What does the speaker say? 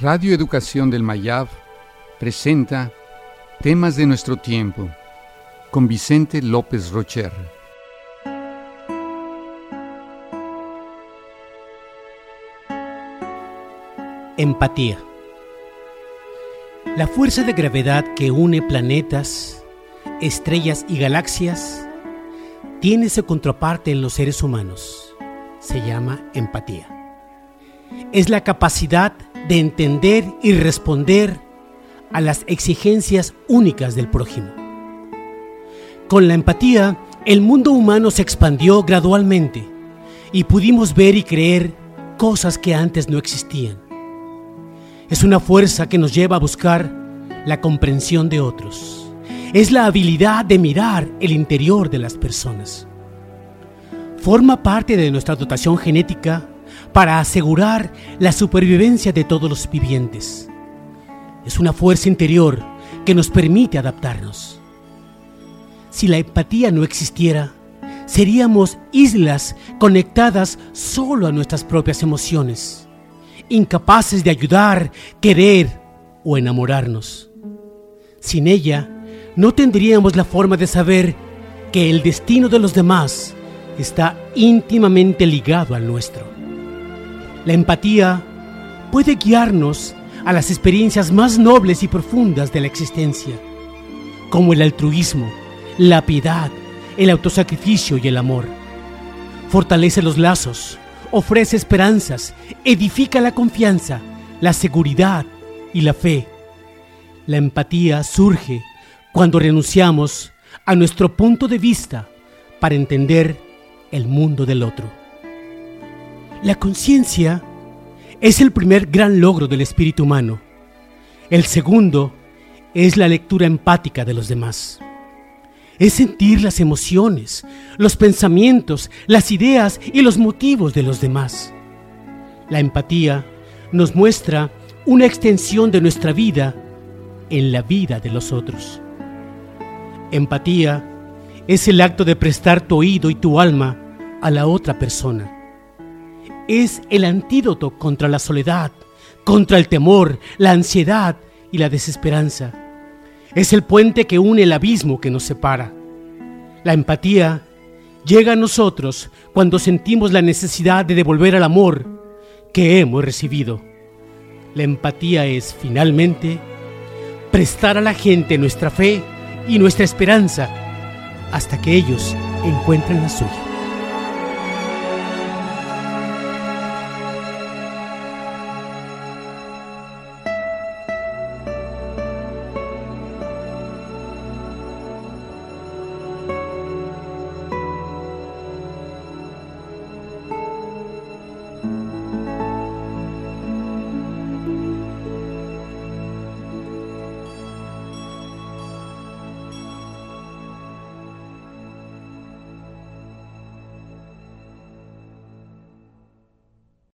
Radio Educación del Mayab presenta Temas de nuestro tiempo con Vicente López Rocher. Empatía. La fuerza de gravedad que une planetas, estrellas y galaxias tiene su contraparte en los seres humanos. Se llama empatía. Es la capacidad de entender y responder a las exigencias únicas del prójimo. Con la empatía, el mundo humano se expandió gradualmente y pudimos ver y creer cosas que antes no existían. Es una fuerza que nos lleva a buscar la comprensión de otros. Es la habilidad de mirar el interior de las personas. Forma parte de nuestra dotación genética para asegurar la supervivencia de todos los vivientes. Es una fuerza interior que nos permite adaptarnos. Si la empatía no existiera, seríamos islas conectadas solo a nuestras propias emociones incapaces de ayudar, querer o enamorarnos. Sin ella, no tendríamos la forma de saber que el destino de los demás está íntimamente ligado al nuestro. La empatía puede guiarnos a las experiencias más nobles y profundas de la existencia, como el altruismo, la piedad, el autosacrificio y el amor. Fortalece los lazos, ofrece esperanzas, edifica la confianza, la seguridad y la fe. La empatía surge cuando renunciamos a nuestro punto de vista para entender el mundo del otro. La conciencia es el primer gran logro del espíritu humano. El segundo es la lectura empática de los demás es sentir las emociones, los pensamientos, las ideas y los motivos de los demás. La empatía nos muestra una extensión de nuestra vida en la vida de los otros. Empatía es el acto de prestar tu oído y tu alma a la otra persona. Es el antídoto contra la soledad, contra el temor, la ansiedad y la desesperanza es el puente que une el abismo que nos separa. La empatía llega a nosotros cuando sentimos la necesidad de devolver el amor que hemos recibido. La empatía es, finalmente, prestar a la gente nuestra fe y nuestra esperanza hasta que ellos encuentren la suya.